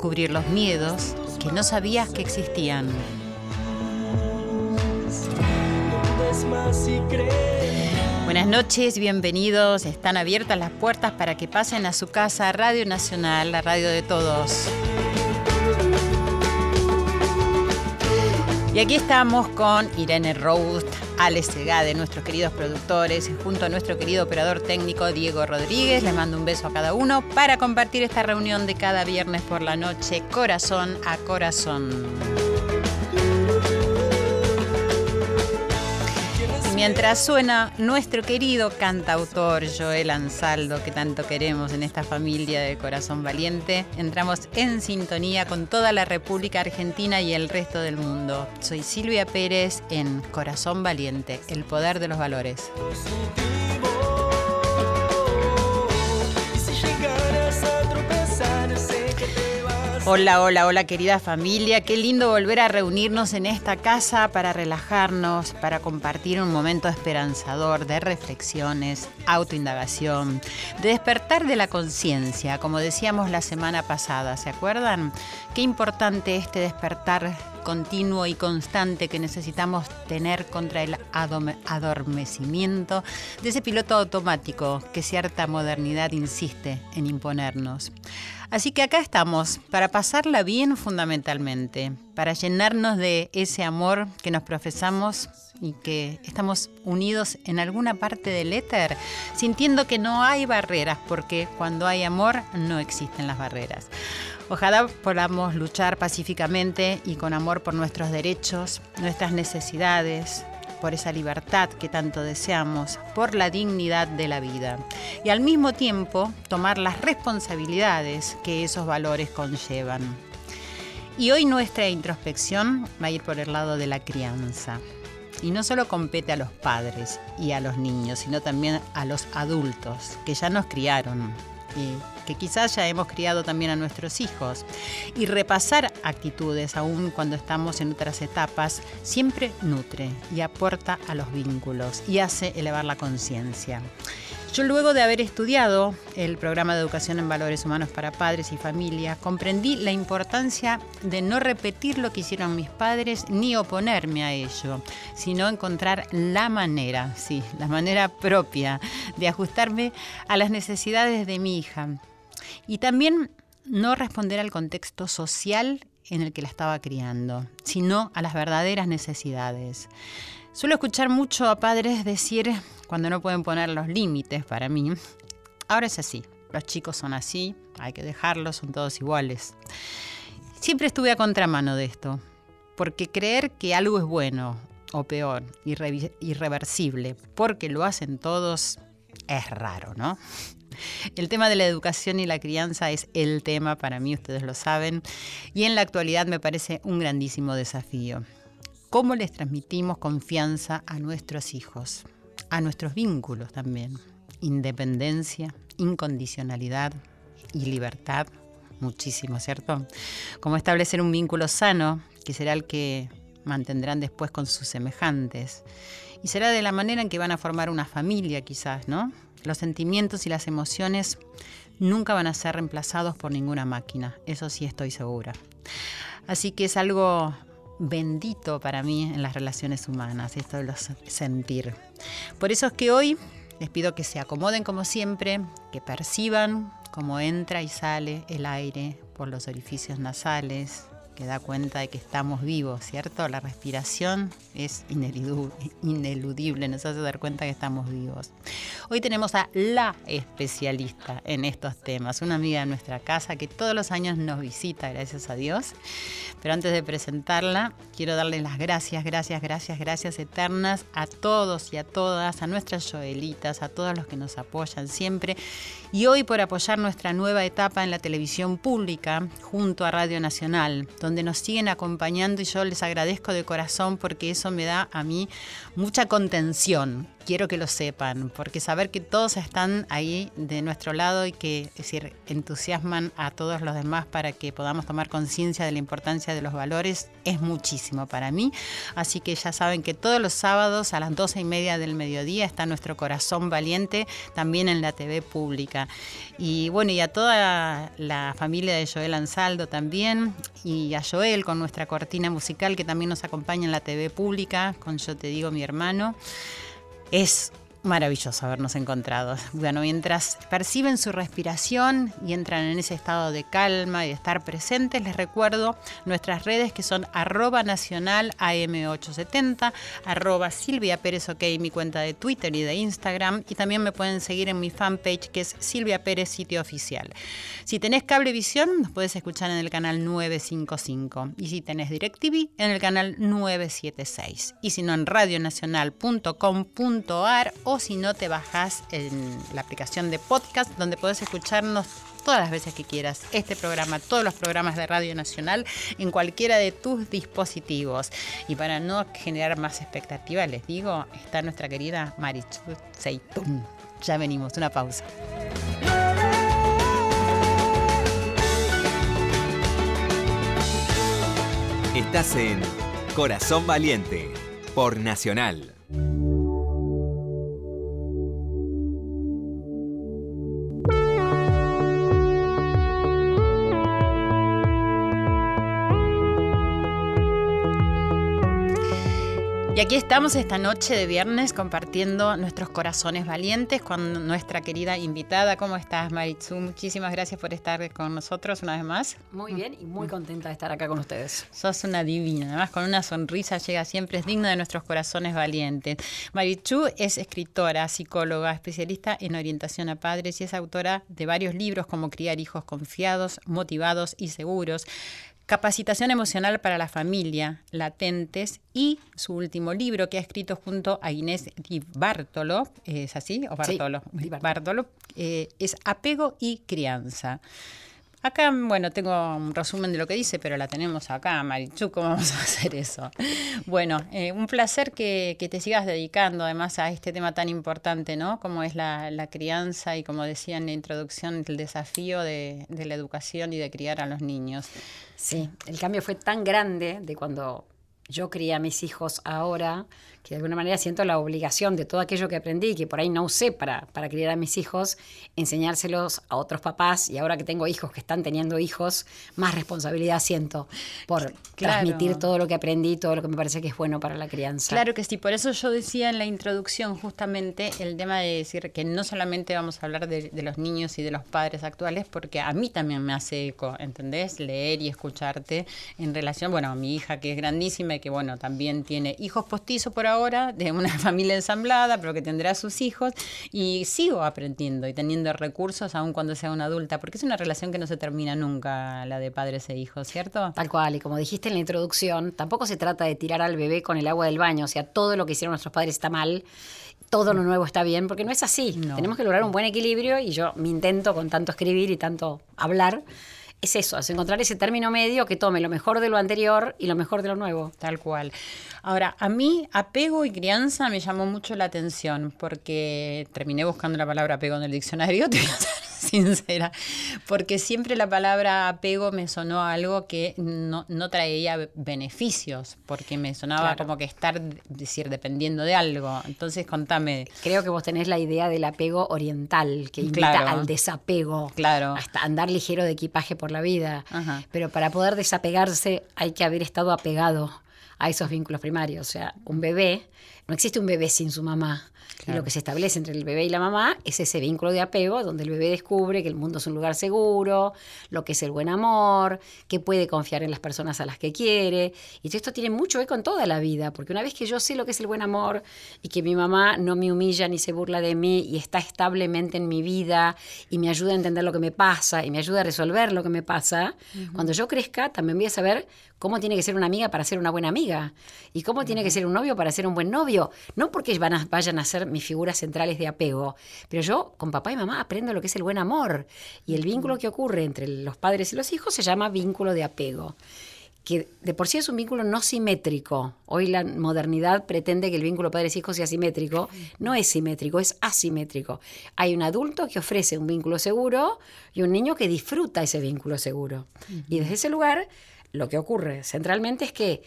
descubrir los miedos que no sabías que existían. Buenas noches, bienvenidos. Están abiertas las puertas para que pasen a su casa Radio Nacional, la radio de todos. Y aquí estamos con Irene Roust, Alex Segade, nuestros queridos productores, junto a nuestro querido operador técnico Diego Rodríguez. Les mando un beso a cada uno para compartir esta reunión de cada viernes por la noche, corazón a corazón. Mientras suena nuestro querido cantautor Joel Ansaldo, que tanto queremos en esta familia de Corazón Valiente, entramos en sintonía con toda la República Argentina y el resto del mundo. Soy Silvia Pérez en Corazón Valiente, el poder de los valores. Hola, hola, hola querida familia. Qué lindo volver a reunirnos en esta casa para relajarnos, para compartir un momento esperanzador de reflexiones, autoindagación, de despertar de la conciencia, como decíamos la semana pasada, ¿se acuerdan? Qué importante este despertar continuo y constante que necesitamos tener contra el adormecimiento de ese piloto automático que cierta modernidad insiste en imponernos. Así que acá estamos, para pasarla bien fundamentalmente, para llenarnos de ese amor que nos profesamos y que estamos unidos en alguna parte del éter, sintiendo que no hay barreras, porque cuando hay amor no existen las barreras. Ojalá podamos luchar pacíficamente y con amor por nuestros derechos, nuestras necesidades, por esa libertad que tanto deseamos, por la dignidad de la vida. Y al mismo tiempo tomar las responsabilidades que esos valores conllevan. Y hoy nuestra introspección va a ir por el lado de la crianza. Y no solo compete a los padres y a los niños, sino también a los adultos que ya nos criaron y que quizás ya hemos criado también a nuestros hijos. Y repasar actitudes, aun cuando estamos en otras etapas, siempre nutre y aporta a los vínculos y hace elevar la conciencia. Yo luego de haber estudiado el programa de educación en valores humanos para padres y familias, comprendí la importancia de no repetir lo que hicieron mis padres ni oponerme a ello, sino encontrar la manera, sí, la manera propia de ajustarme a las necesidades de mi hija. Y también no responder al contexto social en el que la estaba criando, sino a las verdaderas necesidades. Suelo escuchar mucho a padres decir, cuando no pueden poner los límites para mí, ahora es así, los chicos son así, hay que dejarlos, son todos iguales. Siempre estuve a contramano de esto, porque creer que algo es bueno o peor, irre- irreversible, porque lo hacen todos, es raro, ¿no? El tema de la educación y la crianza es el tema para mí, ustedes lo saben, y en la actualidad me parece un grandísimo desafío. ¿Cómo les transmitimos confianza a nuestros hijos? A nuestros vínculos también. Independencia, incondicionalidad y libertad. Muchísimo, ¿cierto? Cómo establecer un vínculo sano, que será el que mantendrán después con sus semejantes. Y será de la manera en que van a formar una familia, quizás, ¿no? Los sentimientos y las emociones nunca van a ser reemplazados por ninguna máquina, eso sí estoy segura. Así que es algo bendito para mí en las relaciones humanas, esto de los sentir. Por eso es que hoy les pido que se acomoden como siempre, que perciban cómo entra y sale el aire por los orificios nasales, que da cuenta de que estamos vivos, ¿cierto? La respiración es ineludible, nos hace dar cuenta que estamos vivos. Hoy tenemos a la especialista en estos temas, una amiga de nuestra casa que todos los años nos visita, gracias a Dios. Pero antes de presentarla, quiero darle las gracias, gracias, gracias, gracias eternas a todos y a todas, a nuestras Joelitas, a todos los que nos apoyan siempre. Y hoy por apoyar nuestra nueva etapa en la televisión pública junto a Radio Nacional, donde nos siguen acompañando y yo les agradezco de corazón porque eso me da a mí mucha contención quiero que lo sepan, porque saber que todos están ahí de nuestro lado y que entusiasman a todos los demás para que podamos tomar conciencia de la importancia de los valores es muchísimo para mí. Así que ya saben que todos los sábados a las doce y media del mediodía está nuestro corazón valiente también en la TV pública. Y bueno, y a toda la familia de Joel Ansaldo también, y a Joel con nuestra cortina musical que también nos acompaña en la TV pública, con Yo Te Digo Mi Hermano. Es Maravilloso habernos encontrado. Bueno, mientras perciben su respiración y entran en ese estado de calma y de estar presentes, les recuerdo nuestras redes que son arroba nacional AM870, arroba Silvia mi cuenta de Twitter y de Instagram, y también me pueden seguir en mi fanpage que es Silvia Pérez Sitio Oficial. Si tenés cablevisión, nos puedes escuchar en el canal 955, y si tenés DirecTV, en el canal 976, y si no en radionacional.com.ar o si no te bajas en la aplicación de podcast donde puedes escucharnos todas las veces que quieras este programa, todos los programas de Radio Nacional en cualquiera de tus dispositivos. Y para no generar más expectativa, les digo, está nuestra querida Marichu Seitún. Ya venimos, una pausa. Estás en Corazón Valiente por Nacional. Y aquí estamos esta noche de viernes compartiendo nuestros corazones valientes con nuestra querida invitada. ¿Cómo estás, Maritzu? Muchísimas gracias por estar con nosotros una vez más. Muy bien y muy contenta de estar acá con ustedes. Sos una divina, además con una sonrisa llega siempre, es digna de nuestros corazones valientes. Maritzu es escritora, psicóloga, especialista en orientación a padres y es autora de varios libros como Criar hijos confiados, motivados y seguros Capacitación emocional para la familia, latentes, y su último libro que ha escrito junto a Inés Di Bartolo, ¿es así? ¿O Bartolo? Sí, Bartolo, eh, es Apego y Crianza. Acá, bueno, tengo un resumen de lo que dice, pero la tenemos acá, Marichu, ¿cómo vamos a hacer eso? Bueno, eh, un placer que, te sigas dedicando además a este tema tan importante, ¿no? Como es la, crianza y como decía en la introducción, el desafío de, de la educación y de criar a los niños. Sí, el cambio fue tan grande de cuando yo crié a mis hijos ahora que de alguna manera siento la obligación de todo aquello que aprendí, que por ahí no usé para, para criar a mis hijos, enseñárselos a otros papás y ahora que tengo hijos que están teniendo hijos, más responsabilidad siento por transmitir todo lo que aprendí, todo lo que me parece que es bueno para la crianza. Claro que sí, por eso yo decía en la introducción justamente el tema de decir que no solamente vamos a hablar de, de los niños y de los padres actuales, porque a mí también me hace eco, ¿entendés? Leer y escucharte en relación, bueno, a mi hija que es grandísima y que bueno, también tiene hijos postizos por ahora, de una familia ensamblada, pero que tendrá sus hijos, y sigo aprendiendo y teniendo recursos aún cuando sea una adulta, porque es una relación que no se termina nunca, la de padres e hijos, ¿cierto? Tal cual, y como dijiste en la introducción, tampoco se trata de tirar al bebé con el agua del baño, o sea, todo lo que hicieron nuestros padres está mal todo lo nuevo está bien, porque no es así. Tenemos que lograr un buen equilibrio y yo me intento con tanto escribir y tanto hablar es eso, es encontrar ese término medio que tome lo mejor de lo anterior y lo mejor de lo nuevo. Tal cual. Ahora, a mí apego y crianza me llamó mucho la atención porque terminé buscando la palabra apego en el diccionario, sincera, porque siempre la palabra apego me sonó algo que no, traía beneficios, porque me sonaba como que estar, decir, dependiendo de algo. Entonces, contame. Creo que vos tenés la idea del apego oriental, que invita al desapego, claro. hasta andar ligero de equipaje por la vida. Pero para poder desapegarse hay que haber estado apegado a esos vínculos primarios. O sea, un bebé no existe un bebé sin su mamá. Y lo que se establece entre el bebé y la mamá es ese vínculo de apego donde el bebé descubre que el mundo es un lugar seguro, lo que es el buen amor, que puede confiar en las personas a las que quiere. Y esto tiene mucho eco en toda la vida, porque una vez que yo sé lo que es el buen amor y que mi mamá no me humilla ni se burla de mí y está establemente en mi vida y me ayuda a entender lo que me pasa y me ayuda a resolver lo que me pasa, cuando yo crezca también voy a saber cómo tiene que ser una amiga para ser una buena amiga y cómo tiene que ser un novio para ser un buen novio. No porque van a, vayan a ser mis figuras centrales de apego, pero yo con papá y mamá aprendo lo que es el buen amor y el vínculo que ocurre entre los padres y los hijos se llama vínculo de apego que de por sí es un vínculo no simétrico. Hoy la modernidad pretende que el vínculo padres-hijos sea simétrico. No es simétrico, es asimétrico. Hay un adulto que ofrece un vínculo seguro y un niño que disfruta ese vínculo seguro. Y desde ese lugar lo que ocurre centralmente es que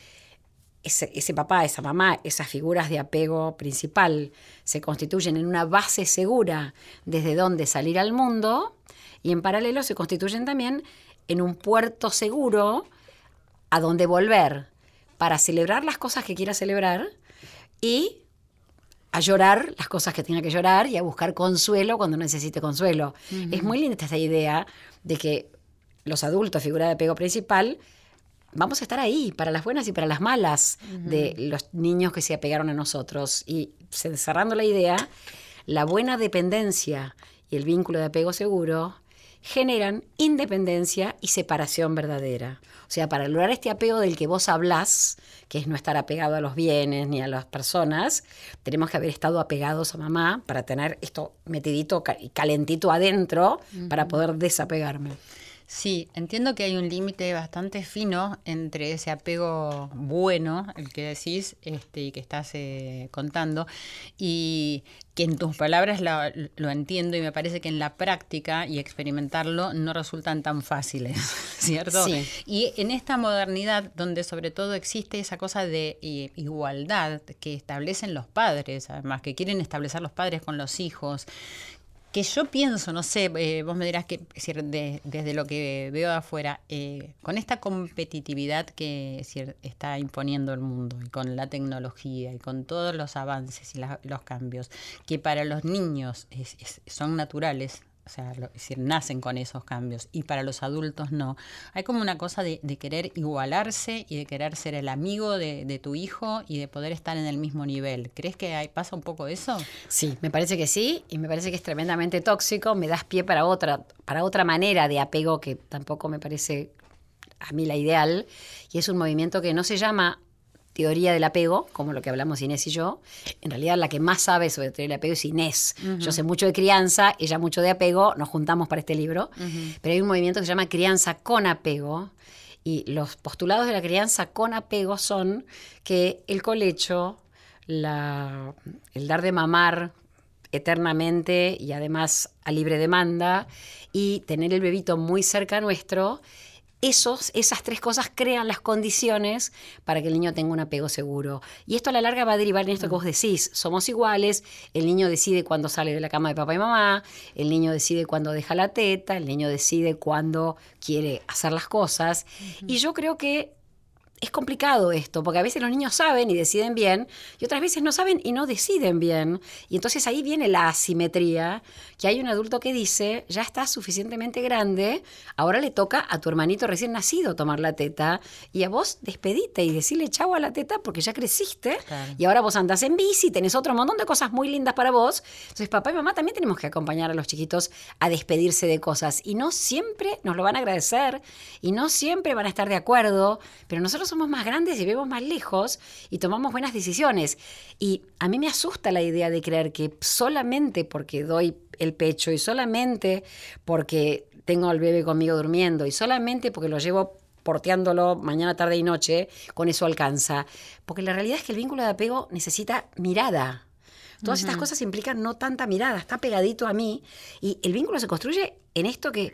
ese, papá, esa mamá, esas figuras de apego principal se constituyen en una base segura desde donde salir al mundo y en paralelo se constituyen también en un puerto seguro a donde volver para celebrar las cosas que quiera celebrar y a llorar las cosas que tenga que llorar y a buscar consuelo cuando necesite consuelo. Es muy linda esta idea de que los adultos, figura de apego principal, vamos a estar ahí para las buenas y para las malas de los niños que se apegaron a nosotros. Y cerrando la idea, la buena dependencia y el vínculo de apego seguro generan independencia y separación verdadera. O sea, para lograr este apego del que vos hablás, que es no estar apegado a los bienes ni a las personas, tenemos que haber estado apegados a mamá para tener esto metidito y calentito adentro para poder desapegarme. Sí, entiendo que hay un límite bastante fino entre ese apego bueno, el que decís este, y que estás eh, contando, y que en tus palabras lo, entiendo y me parece que en la práctica y experimentarlo no resultan tan fáciles, ¿cierto? Sí. Y en esta modernidad donde sobre todo existe esa cosa de eh, igualdad que establecen los padres, además que quieren establecer los padres con los hijos, que yo pienso, no sé, eh, vos me dirás que desde lo que veo de afuera, eh, con esta competitividad que está imponiendo el mundo y con la tecnología y con todos los avances y los cambios, que para los niños son naturales, o sea, decir, nacen con esos cambios y para los adultos no. Hay como una cosa de, querer igualarse y de querer ser el amigo de, tu hijo y de poder estar en el mismo nivel. ¿Crees que pasa un poco eso? Sí, me parece que sí y me parece que es tremendamente tóxico. Me das pie para otra, para otra manera de apego que tampoco me parece a mí la ideal y es un movimiento que no se llama teoría del apego, como lo que hablamos Inés y yo. En realidad la que más sabe sobre teoría del apego es Inés. Yo sé mucho de crianza, ella mucho de apego, nos juntamos para este libro, pero hay un movimiento que se llama crianza con apego. Y los postulados de la crianza con apego son que el colecho, la, el dar de mamar eternamente y además a libre demanda y tener el bebito muy cerca nuestro esos, esas tres cosas crean las condiciones para que el niño tenga un apego seguro. Y esto a la larga va a derivar en esto que vos decís. Somos iguales, el niño decide cuándo sale de la cama de papá y mamá, el niño decide cuándo deja la teta, el niño decide cuándo quiere hacer las cosas. Y yo creo que es complicado esto, porque a veces los niños saben y deciden bien, y otras veces no saben y no deciden bien. Y entonces ahí viene la asimetría, que hay un adulto que dice, ya estás suficientemente grande, ahora le toca a tu hermanito recién nacido tomar la teta, y a vos despedite y decirle chau a la teta porque ya creciste, y ahora vos andás en bici, tenés otro montón de cosas muy lindas para vos. Entonces papá y mamá también tenemos que acompañar a los chiquitos a despedirse de cosas, y no siempre nos lo van a agradecer, y no siempre van a estar de acuerdo, pero nosotros somos más grandes y vemos más lejos y tomamos buenas decisiones. Y a mí me asusta la idea de creer que solamente porque doy el pecho y solamente porque tengo al bebé conmigo durmiendo y solamente porque lo llevo porteándolo mañana, tarde y noche, con eso alcanza. Porque la realidad es que el vínculo de apego necesita mirada. Todas estas cosas implican no tanta mirada, está pegadito a mí y el vínculo se construye en esto que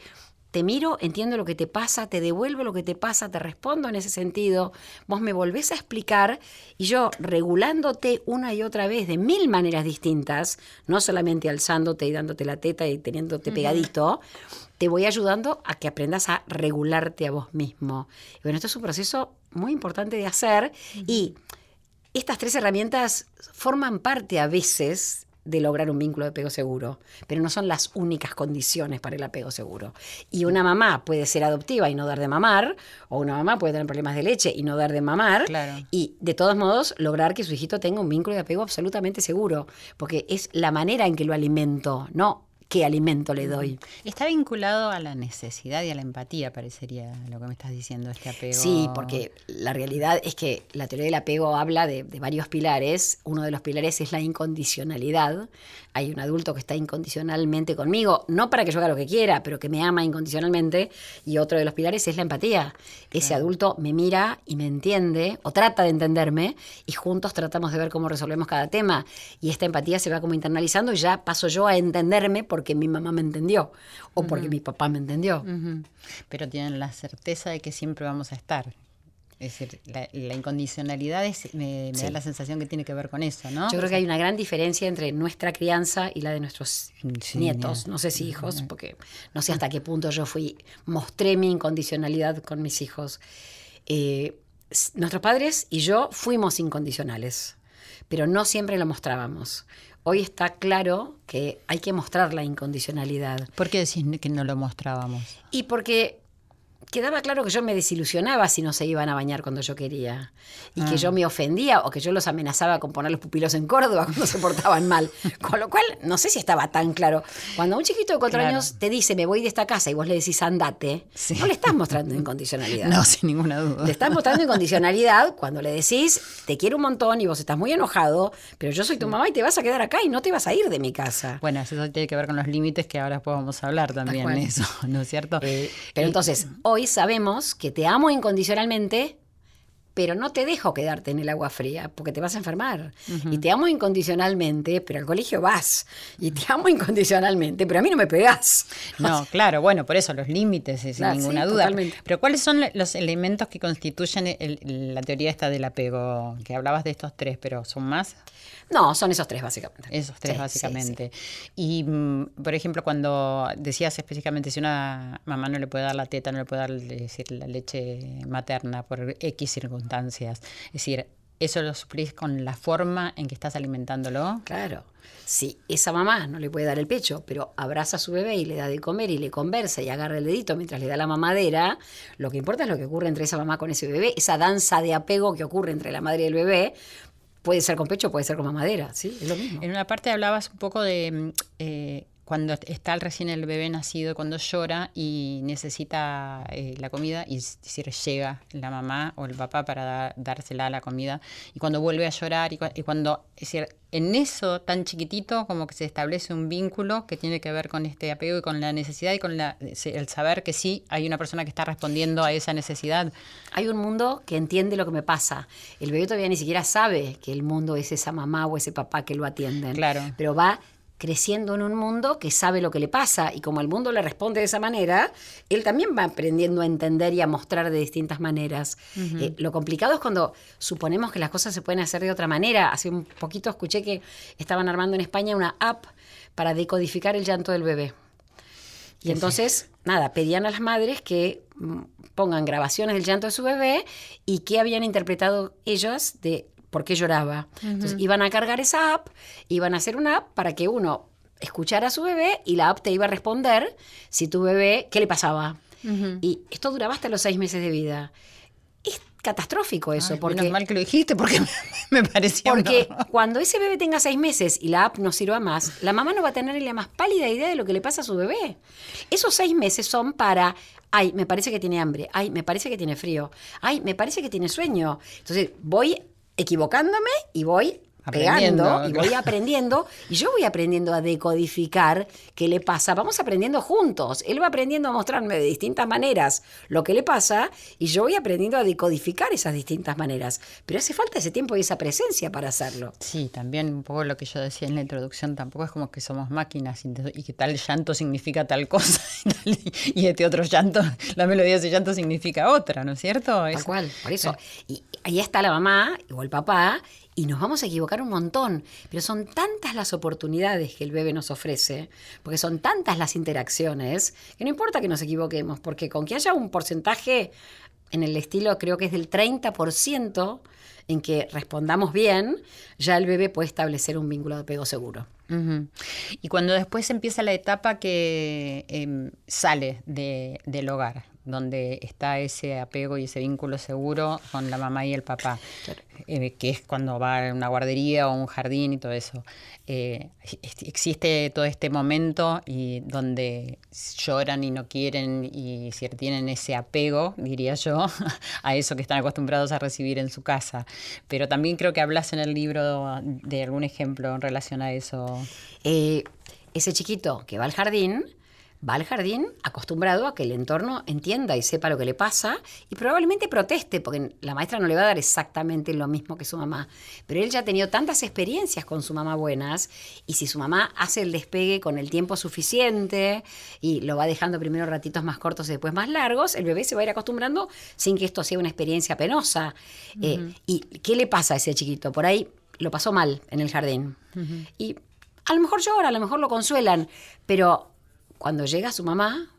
te miro, entiendo lo que te pasa, te devuelvo lo que te pasa, te respondo en ese sentido, vos me volvés a explicar y yo regulándote una y otra vez de mil maneras distintas, no solamente alzándote y dándote la teta y teniéndote pegadito, te voy ayudando a que aprendas a regularte a vos mismo. Y bueno, esto es un proceso muy importante de hacer y estas tres herramientas forman parte a veces de lograr un vínculo de apego seguro, pero no son las únicas condiciones para el apego seguro. Y una mamá puede ser adoptiva y no dar de mamar, o una mamá puede tener problemas de leche y no dar de mamar, Claro. y de todos modos lograr que su hijito tenga un vínculo de apego absolutamente seguro, porque es la manera en que lo alimento, no qué alimento le doy. Está vinculado a la necesidad y a la empatía, parecería lo que me estás diciendo, este apego. Sí, porque la realidad es que la teoría del apego habla de, de varios pilares. Uno de los pilares es la incondicionalidad. Hay un adulto que está incondicionalmente conmigo, no para que yo haga lo que quiera, pero que me ama incondicionalmente. Y otro de los pilares es la empatía. Ese adulto me mira y me entiende, o trata de entenderme, y juntos tratamos de ver cómo resolvemos cada tema. Y esta empatía se va como internalizando y ya paso yo a entenderme porque mi mamá me entendió, o porque mi papá me entendió. Ujú. Pero tienen la certeza de que siempre vamos a estar. Es decir, la, la incondicionalidad es- me, me Sí. da la sensación que tiene que ver con eso, ¿no? Yo creo que hay una gran diferencia entre nuestra crianza y la de nuestros Sí, nietos, ni- no sé si hijos, porque no sé hasta qué punto yo fui, mostré mi incondicionalidad con mis hijos. Eh, nuestros padres y yo fuimos incondicionales, pero no siempre lo mostrábamos. Hoy está claro que hay que mostrar la incondicionalidad. ¿Por qué decís que no lo mostrábamos? Y porque quedaba claro que yo me desilusionaba si no se iban a bañar cuando yo quería. Y que yo me ofendía o que yo los amenazaba con poner los pupilos en Córdoba cuando se portaban mal. Con lo cual, no sé si estaba tan claro. Cuando un chiquito de cuatro Claro. años te dice, me voy de esta casa, y vos le decís, andate, Sí. no le estás mostrando incondicionalidad. No, sin ninguna duda. Le estás mostrando incondicionalidad cuando le decís, te quiero un montón y vos estás muy enojado, pero yo soy tu mamá y te vas a quedar acá y no te vas a ir de mi casa. Bueno, eso tiene que ver con los límites que ahora a hablar también eso, ¿no es cierto? Eh, pero entonces, hoy sabemos que te amo incondicionalmente, pero no te dejo quedarte en el agua fría porque te vas a enfermar. Y te amo incondicionalmente, pero al colegio vas. Y te amo incondicionalmente, pero a mí no me pegás. No, claro, bueno, por eso los límites, eh, sin Claro, ninguna sí, duda. totalmente. Pero ¿cuáles son los elementos que constituyen el- el- la teoría esta del apego? Que hablabas de estos tres, pero ¿son más? No, son esos tres básicamente. Esos tres, Sí, sí, básicamente. Y, mm, por ejemplo, cuando decías específicamente si una mamá no le puede dar la teta, no le puede dar es decir, la leche materna por X circunstancias, es decir, ¿eso lo suplís con la forma en que estás alimentándolo? Claro. Si esa mamá no le puede dar el pecho, pero abraza a su bebé y le da de comer y le conversa y agarra el dedito mientras le da la mamadera, lo que importa es lo que ocurre entre esa mamá con ese bebé, esa danza de apego que ocurre entre la madre y el bebé. Puede ser con pecho, puede ser con mamadera, ¿sí? Es lo mismo. En una parte hablabas un poco de mm, eh, cuando está recién el bebé nacido, cuando llora y necesita eh, la comida, y es decir, llega la mamá o el papá para da- dársela la comida, y cuando vuelve a llorar, y, cua- y cuando, es decir, en eso tan chiquitito como que se establece un vínculo que tiene que ver con este apego y con la necesidad y con la, el saber que sí hay una persona que está respondiendo a esa necesidad. Hay un mundo que entiende lo que me pasa. El bebé todavía ni siquiera sabe que el mundo es esa mamá o ese papá que lo atienden. Claro. Pero va creciendo en un mundo que sabe lo que le pasa y como el mundo le responde de esa manera, él también va aprendiendo a entender y a mostrar de distintas maneras. Eh, lo complicado es cuando suponemos que las cosas se pueden hacer de otra manera. Hace un poquito escuché que estaban armando en España una app para decodificar el llanto del bebé. Y entonces, nada, pedían a las madres que mm, pongan grabaciones del llanto de su bebé y qué habían interpretado ellas de por qué lloraba. Entonces, iban a cargar esa app, iban a hacer una app para que uno escuchara a su bebé y la app te iba a responder si tu bebé, qué le pasaba. Y esto duraba hasta los seis meses de vida. Es catastrófico eso, Ay, porque... menos mal que lo dijiste porque me, me parecía Porque cuando ese bebé tenga seis meses y la app no sirva más, la mamá no va a tener ni la más pálida idea de lo que le pasa a su bebé. Esos seis meses son para, ay, me parece que tiene hambre, ay, me parece que tiene frío, ay, me parece que tiene sueño. Entonces voy equivocándome y voy pegando y voy aprendiendo y yo voy aprendiendo a decodificar qué le pasa. Vamos aprendiendo juntos. Él va aprendiendo a mostrarme de distintas maneras lo que le pasa y yo voy aprendiendo a decodificar esas distintas maneras. Pero hace falta ese tiempo y esa presencia para hacerlo. Sí, también un poco lo que yo decía en la introducción, tampoco es como que somos máquinas y, que tal llanto significa tal cosa y, tal- y este otro llanto, la melodía de ese llanto significa otra, ¿no es cierto? Tal cual, por eso. Y ahí está la mamá o el papá y nos vamos a equivocar un montón, pero son tantas las oportunidades que el bebé nos ofrece, porque son tantas las interacciones, que no importa que nos equivoquemos, porque con que haya un porcentaje en el estilo, creo que es del 30%, en que respondamos bien, ya el bebé puede establecer un vínculo de apego seguro. Y cuando después empieza la etapa que em, sale de- del hogar, donde está ese apego y ese vínculo seguro con la mamá y el papá, eh, que es cuando va a una guardería o un jardín y todo eso. Eh, ex- existe todo este momento y donde lloran y no quieren y si tienen ese apego, diría yo, a eso que están acostumbrados a recibir en su casa. Pero también creo que hablas en el libro de algún ejemplo en relación a eso. Eh, ese chiquito que va al jardín, va al jardín acostumbrado a que el entorno entienda y sepa lo que le pasa y probablemente proteste, porque la maestra no le va a dar exactamente lo mismo que su mamá. Pero él ya ha tenido tantas experiencias con su mamá buenas y si su mamá hace el despegue con el tiempo suficiente y lo va dejando primero ratitos más cortos y después más largos, el bebé se va a ir acostumbrando sin que esto sea una experiencia penosa. Eh, ¿Y qué le pasa a ese chiquito? Por ahí lo pasó mal en el jardín. Y a lo mejor llora, a lo mejor lo consuelan, pero cuando llega su mamá,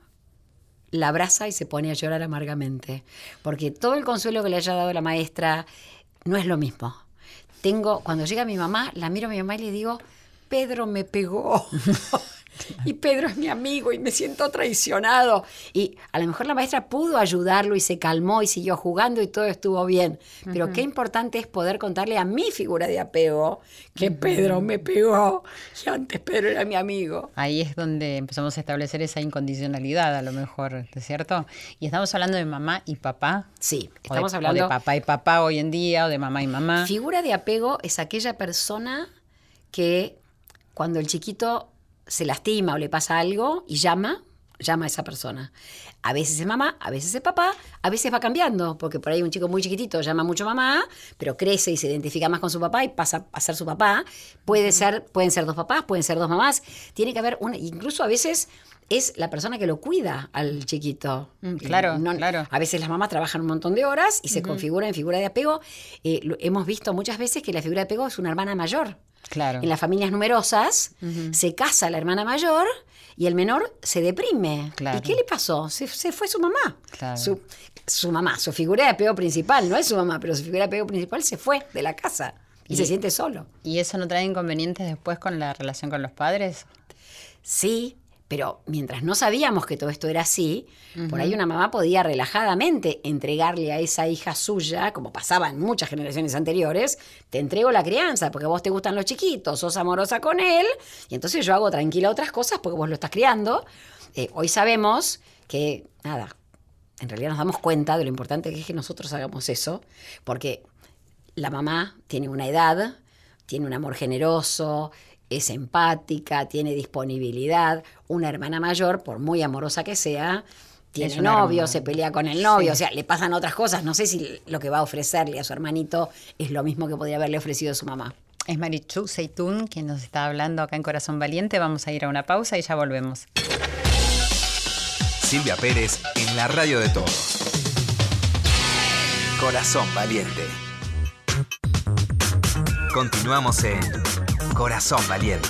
la abraza y se pone a llorar amargamente, porque todo el consuelo que le haya dado la maestra no es lo mismo. Tengo, cuando llega mi mamá, la miro a mi mamá y le digo, Pedro me pegó. Y Pedro es mi amigo y me siento traicionado. Y a lo mejor la maestra pudo ayudarlo y se calmó y siguió jugando y todo estuvo bien. Pero qué importante es poder contarle a mi figura de apego que Pedro me pegó y antes Pedro era mi amigo. Ahí es donde empezamos a establecer esa incondicionalidad, a lo mejor, ¿no es cierto? Y estamos hablando de mamá y papá. Sí, o de- estamos o hablando de papá y papá hoy en día, o de mamá y mamá. Figura de apego es aquella persona que cuando el chiquito se lastima o le pasa algo y llama, llama a esa persona. A veces es mamá, a veces es papá, a veces va cambiando, porque por ahí un chico muy chiquitito llama mucho mamá, pero crece y se identifica más con su papá y pasa a ser su papá. Puede ser, pueden ser dos papás, pueden ser dos mamás. Tiene que haber una, incluso a veces es la persona que lo cuida al chiquito. Mm, claro, No- claro. A veces las mamás trabajan un montón de horas y se configura en figura de apego. Eh, lo- hemos visto muchas veces que la figura de apego es una hermana mayor. Claro. En las familias numerosas se casa la hermana mayor y el menor se deprime. Claro. ¿Y qué le pasó? Se, se fue su mamá. Claro. Su, su mamá, su figura de apego principal, no es su mamá, pero su figura de apego principal se fue de la casa y, Y- se siente solo. ¿Y eso no trae inconvenientes después con la relación con los padres? Sí, pero mientras no sabíamos que todo esto era así, por ahí una mamá podía relajadamente entregarle a esa hija suya, como pasaba en muchas generaciones anteriores, te entrego la crianza porque a vos te gustan los chiquitos, sos amorosa con él, y entonces yo hago tranquila otras cosas porque vos lo estás criando. Eh, hoy sabemos que, nada, en realidad nos damos cuenta de lo importante que es que nosotros hagamos eso, porque la mamá tiene una edad, tiene un amor generoso, es empática, tiene disponibilidad. Una hermana mayor, por muy amorosa que sea, tiene Es novio, hermana. se pelea con el novio, Sí. o sea, le pasan otras cosas. No sé si lo que va a ofrecerle a su hermanito es lo mismo que podría haberle ofrecido su mamá. Es Marichu Seitún quien nos está hablando acá en Corazón Valiente. Vamos a ir a una pausa y ya volvemos. Silvia Pérez en la radio de todos. Corazón Valiente. Continuamos en Corazón Valiente.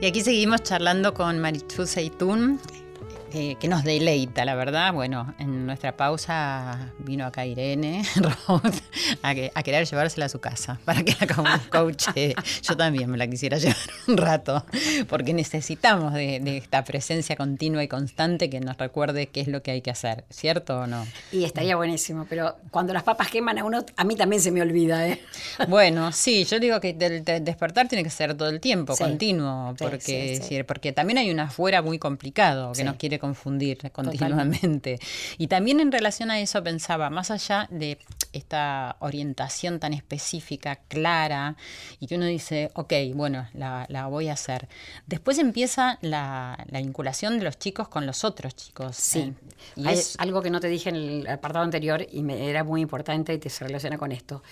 Y aquí seguimos charlando con Marichu Seitún, eh, que nos deleita, la verdad. Bueno, en nuestra pausa vino acá Irene Roth a, que- a querer llevársela a su casa para que la co- coache. Yo también me la quisiera llevar un rato, porque necesitamos de, de esta presencia continua y constante que nos recuerde qué es lo que hay que hacer, ¿cierto o no? Y estaría buenísimo, pero cuando las papas queman a uno, a mí también se me olvida, ¿eh? Bueno, sí, yo digo que el, despertar tiene que ser todo el tiempo, Sí. continuo, porque, sí, sí. sí, porque también hay un afuera muy complicado que nos quiere confundir continuamente. Y también en relación a eso pensaba, más allá de esta orientación tan específica, clara, y que uno dice, ok, bueno, la, la voy a hacer. Después empieza la, la, vinculación de los chicos con los otros chicos. Sí. Eh, y Hay es algo que no te dije en el apartado anterior y me era muy importante y te se relaciona con esto.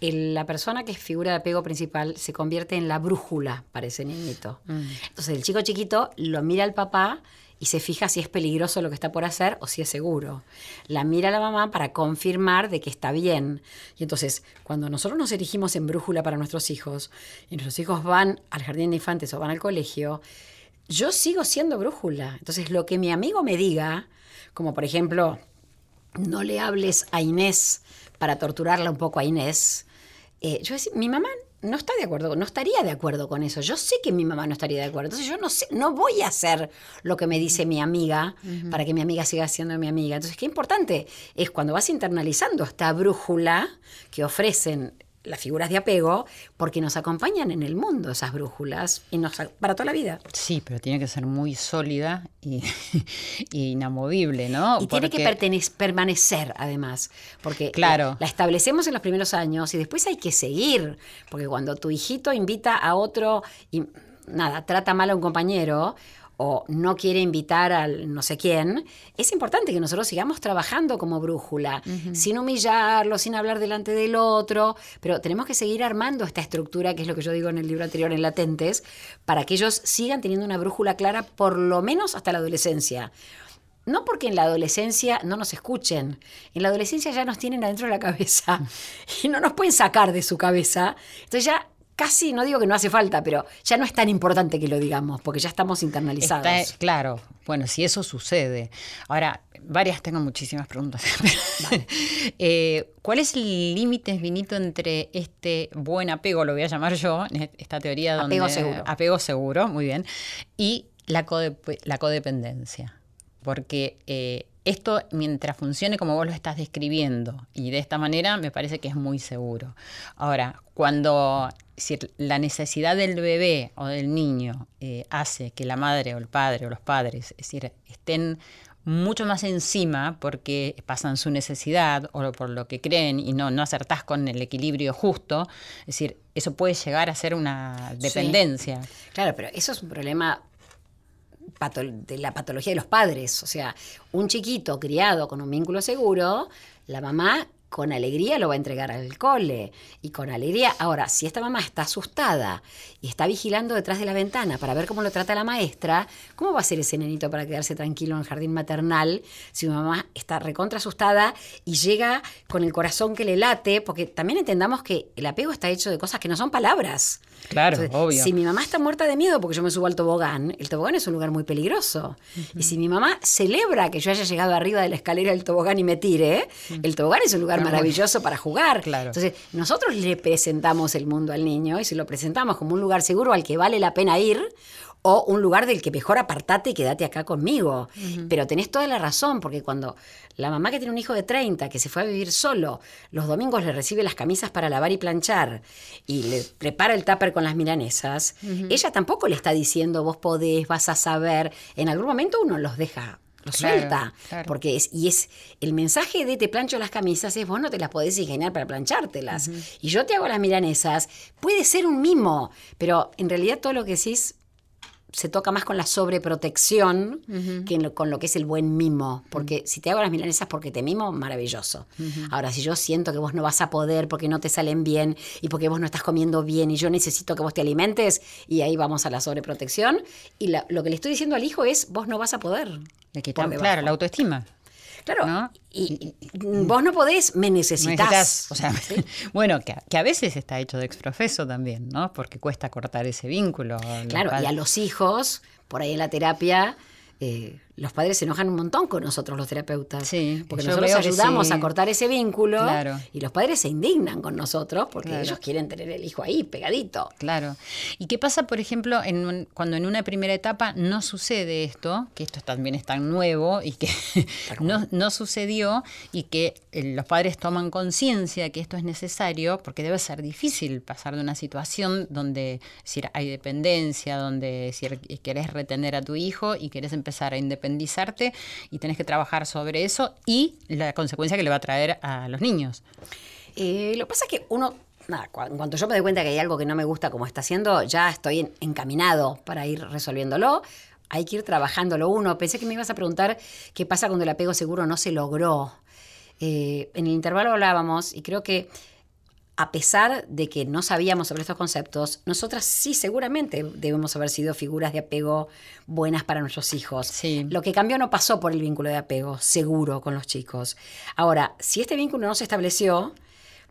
El, la persona que es figura de apego principal se convierte en la brújula para ese niñito. Mm. Entonces el chico chiquito lo mira al papá y se fija si es peligroso lo que está por hacer o si es seguro. La mira la mamá para confirmar de que está bien. Y entonces, cuando nosotros nos erigimos en brújula para nuestros hijos y nuestros hijos van al jardín de infantes o van al colegio, yo sigo siendo brújula. Entonces, lo que mi amigo me diga, como por ejemplo, no le hables a Inés para torturarla un poco a Inés, eh, yo decía, mi mamá no está de acuerdo, no estaría de acuerdo con eso. Yo sé que mi mamá no estaría de acuerdo. Entonces yo no sé, no voy a hacer lo que me dice mi amiga para que mi amiga siga siendo mi amiga. Entonces, qué importante es cuando vas internalizando esta brújula que ofrecen las figuras de apego porque nos acompañan en el mundo esas brújulas y nos para toda la vida. Sí, pero tiene que ser muy sólida y, inamovible, ¿no? Y tiene que permanecer además, porque claro. la, establecemos en los primeros años y después hay que seguir, porque cuando tu hijito invita a otro y nada, trata mal a un compañero o no quiere invitar al no sé quién, es importante que nosotros sigamos trabajando como brújula, sin humillarlo, sin hablar delante del otro, pero tenemos que seguir armando esta estructura, que es lo que yo digo en el libro anterior, en Latentes, para que ellos sigan teniendo una brújula clara por lo menos hasta la adolescencia. No porque en la adolescencia no nos escuchen, en la adolescencia ya nos tienen adentro de la cabeza y no nos pueden sacar de su cabeza. Entonces ya casi, no digo que no hace falta, pero ya no es tan importante que lo digamos, porque ya estamos internalizados. claro, bueno, si eso sucede. Ahora, varias, tengo muchísimas preguntas. eh, ¿Cuál es el límite, Vinito, entre este buen apego, lo voy a llamar yo, esta teoría donde... Apego seguro. Apego seguro, muy bien. Y la, la codependencia. Porque... Eh, esto, mientras funcione como vos lo estás describiendo, y de esta manera, me parece que es muy seguro. Ahora, cuando la necesidad del bebé o del niño eh, hace que la madre o el padre o los padres, es decir, estén mucho más encima porque pasan su necesidad o por lo que creen y no, no acertás con el equilibrio justo, es decir, eso puede llegar a ser una dependencia. Claro, pero eso es un problema de la patología de los padres. O sea, un chiquito criado con un vínculo seguro, la mamá con alegría lo va a entregar al cole y con alegría. Ahora, si esta mamá está asustada y está vigilando detrás de la ventana para ver cómo lo trata la maestra, ¿cómo va a ser ese nenito para quedarse tranquilo en el jardín maternal si mi mamá está recontra asustada y llega con el corazón que le late? Porque también entendamos que el apego está hecho de cosas que no son palabras. Claro, obvio. Si mi mamá está muerta de miedo porque yo me subo al tobogán, el tobogán es un lugar muy peligroso. Y si mi mamá celebra que yo haya llegado arriba de la escalera del tobogán y me tire, el tobogán es un lugar maravilloso para jugar. Claro. Entonces, nosotros le presentamos el mundo al niño y si lo presentamos como un lugar seguro al que vale la pena ir, o un lugar del que mejor apartate y quédate acá conmigo. Pero tenés toda la razón, porque cuando la mamá que tiene un hijo de 30, que se fue a vivir solo, los domingos le recibe las camisas para lavar y planchar y le prepara el tupper con las milanesas, ella tampoco le está diciendo vos podés, vas a saber. En algún momento uno los deja lo suelta. Porque es, y es el mensaje de te plancho las camisas es vos no te las podés ingeniar para planchártelas. Y yo te hago las milanesas, puede ser un mimo, pero en realidad todo lo que decís se toca más con la sobreprotección que con lo que es el buen mimo. Porque si te hago las milanesas porque te mimo, maravilloso. Ahora, si yo siento que vos no vas a poder porque no te salen bien y porque vos no estás comiendo bien y yo necesito que vos te alimentes, y ahí vamos a la sobreprotección. Y lo que le estoy diciendo al hijo es, vos no vas a poder. claro, la autoestima. Claro, y, vos no podés, me necesitas. o sea, bueno, que, a veces está hecho de exprofeso también, ¿no? Porque cuesta cortar ese vínculo. Claro, y a los hijos, por ahí en la terapia, eh, los padres se enojan un montón con nosotros los terapeutas. Sí, porque nosotros ayudamos a cortar ese vínculo y los padres se indignan con nosotros porque ellos quieren tener el hijo ahí pegadito. Claro. ¿Y qué pasa, por ejemplo, en cuando en una primera etapa no sucede esto, que esto también es tan nuevo y que no, no, sucedió y que eh, los padres toman conciencia que esto es necesario porque debe ser difícil pasar de una situación donde hay dependencia, donde si querés retener a tu hijo y querés empezar a independizar independizarte y tenés que trabajar sobre eso y la consecuencia que le va a traer a los niños. Eh, lo que pasa es que uno, nada, en cuanto yo me doy cuenta que hay algo que no me gusta como está haciendo, ya estoy en- encaminado para ir resolviéndolo. Hay que ir trabajándolo uno. Pensé que me ibas a preguntar qué pasa cuando el apego seguro no se logró. Eh, en el intervalo hablábamos y creo que a pesar de que no sabíamos sobre estos conceptos, nosotras sí seguramente debemos haber sido figuras de apego buenas para nuestros hijos. Sí. Lo que cambió no pasó por el vínculo de apego, seguro, con los chicos. Ahora, si este vínculo no se estableció,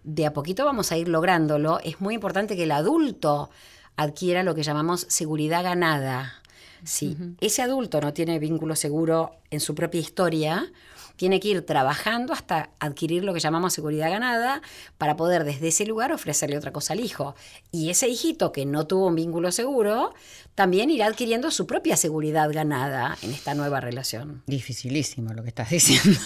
de a poquito vamos a ir lográndolo. Es muy importante que el adulto adquiera lo que llamamos seguridad ganada. Si ese adulto no tiene vínculo seguro en su propia historia, tiene que ir trabajando hasta adquirir lo que llamamos seguridad ganada para poder desde ese lugar ofrecerle otra cosa al hijo. Y ese hijito que no tuvo un vínculo seguro, también irá adquiriendo su propia seguridad ganada en esta nueva relación. Dificilísimo lo que estás diciendo.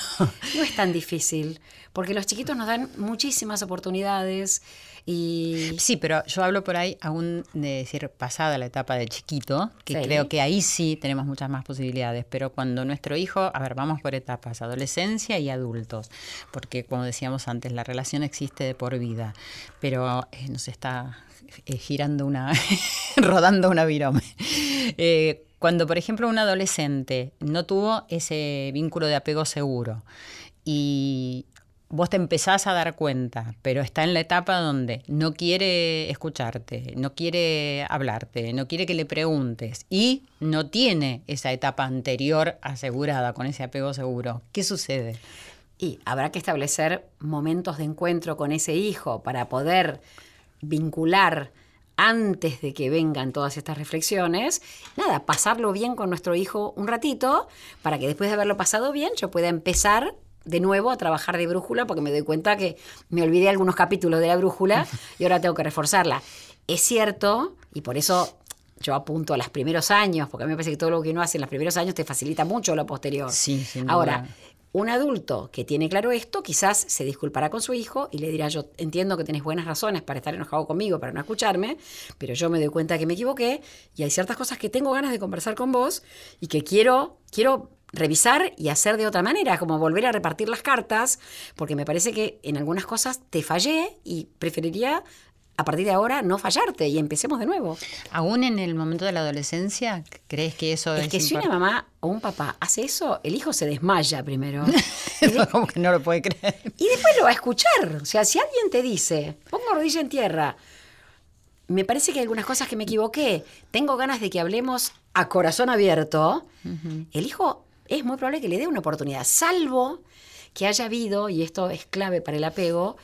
No es tan difícil, porque los chiquitos nos dan muchísimas oportunidades y Sí, pero yo hablo por ahí aún de decir pasada la etapa de chiquito, que Sí. creo que ahí sí tenemos muchas más posibilidades, pero cuando nuestro hijo, a ver, vamos por etapas, adolescencia y adultos, porque como decíamos antes, la relación existe de por vida, pero eh, nos está eh, girando una, rodando una virome. Eh, cuando, por ejemplo, un adolescente no tuvo ese vínculo de apego seguro y vos te empezás a dar cuenta, pero está en la etapa donde no quiere escucharte, no quiere hablarte, no quiere que le preguntes y no tiene esa etapa anterior asegurada con ese apego seguro. ¿Qué sucede? Y habrá que establecer momentos de encuentro con ese hijo para poder vincular antes de que vengan todas estas reflexiones, nada, pasarlo bien con nuestro hijo un ratito para que después de haberlo pasado bien yo pueda empezar de nuevo a trabajar de brújula porque me doy cuenta que me olvidé algunos capítulos de la brújula y ahora tengo que reforzarla. Es cierto, y por eso yo apunto a los primeros años, porque a mí me parece que todo lo que uno hace en los primeros años te facilita mucho lo posterior. Sí, sin duda. Ahora, un adulto que tiene claro esto, quizás se disculpará con su hijo y le dirá, yo entiendo que tenés buenas razones para estar enojado conmigo, para no escucharme, pero yo me doy cuenta que me equivoqué y hay ciertas cosas que tengo ganas de conversar con vos y que quiero, quiero revisar y hacer de otra manera, como volver a repartir las cartas, porque me parece que en algunas cosas te fallé y preferiría a partir de ahora no fallarte y empecemos de nuevo. Aún en el momento de la adolescencia, ¿crees que eso es, Es que si una mamá o un papá hace eso, el hijo se desmaya primero. Como que no lo puede creer. Y después lo va a escuchar. O sea, si alguien te dice, pongo rodilla en tierra, me parece que hay algunas cosas que me equivoqué, tengo ganas de que hablemos a corazón abierto, el hijo es muy probable que le dé una oportunidad, salvo que haya habido, y esto es clave para el apego,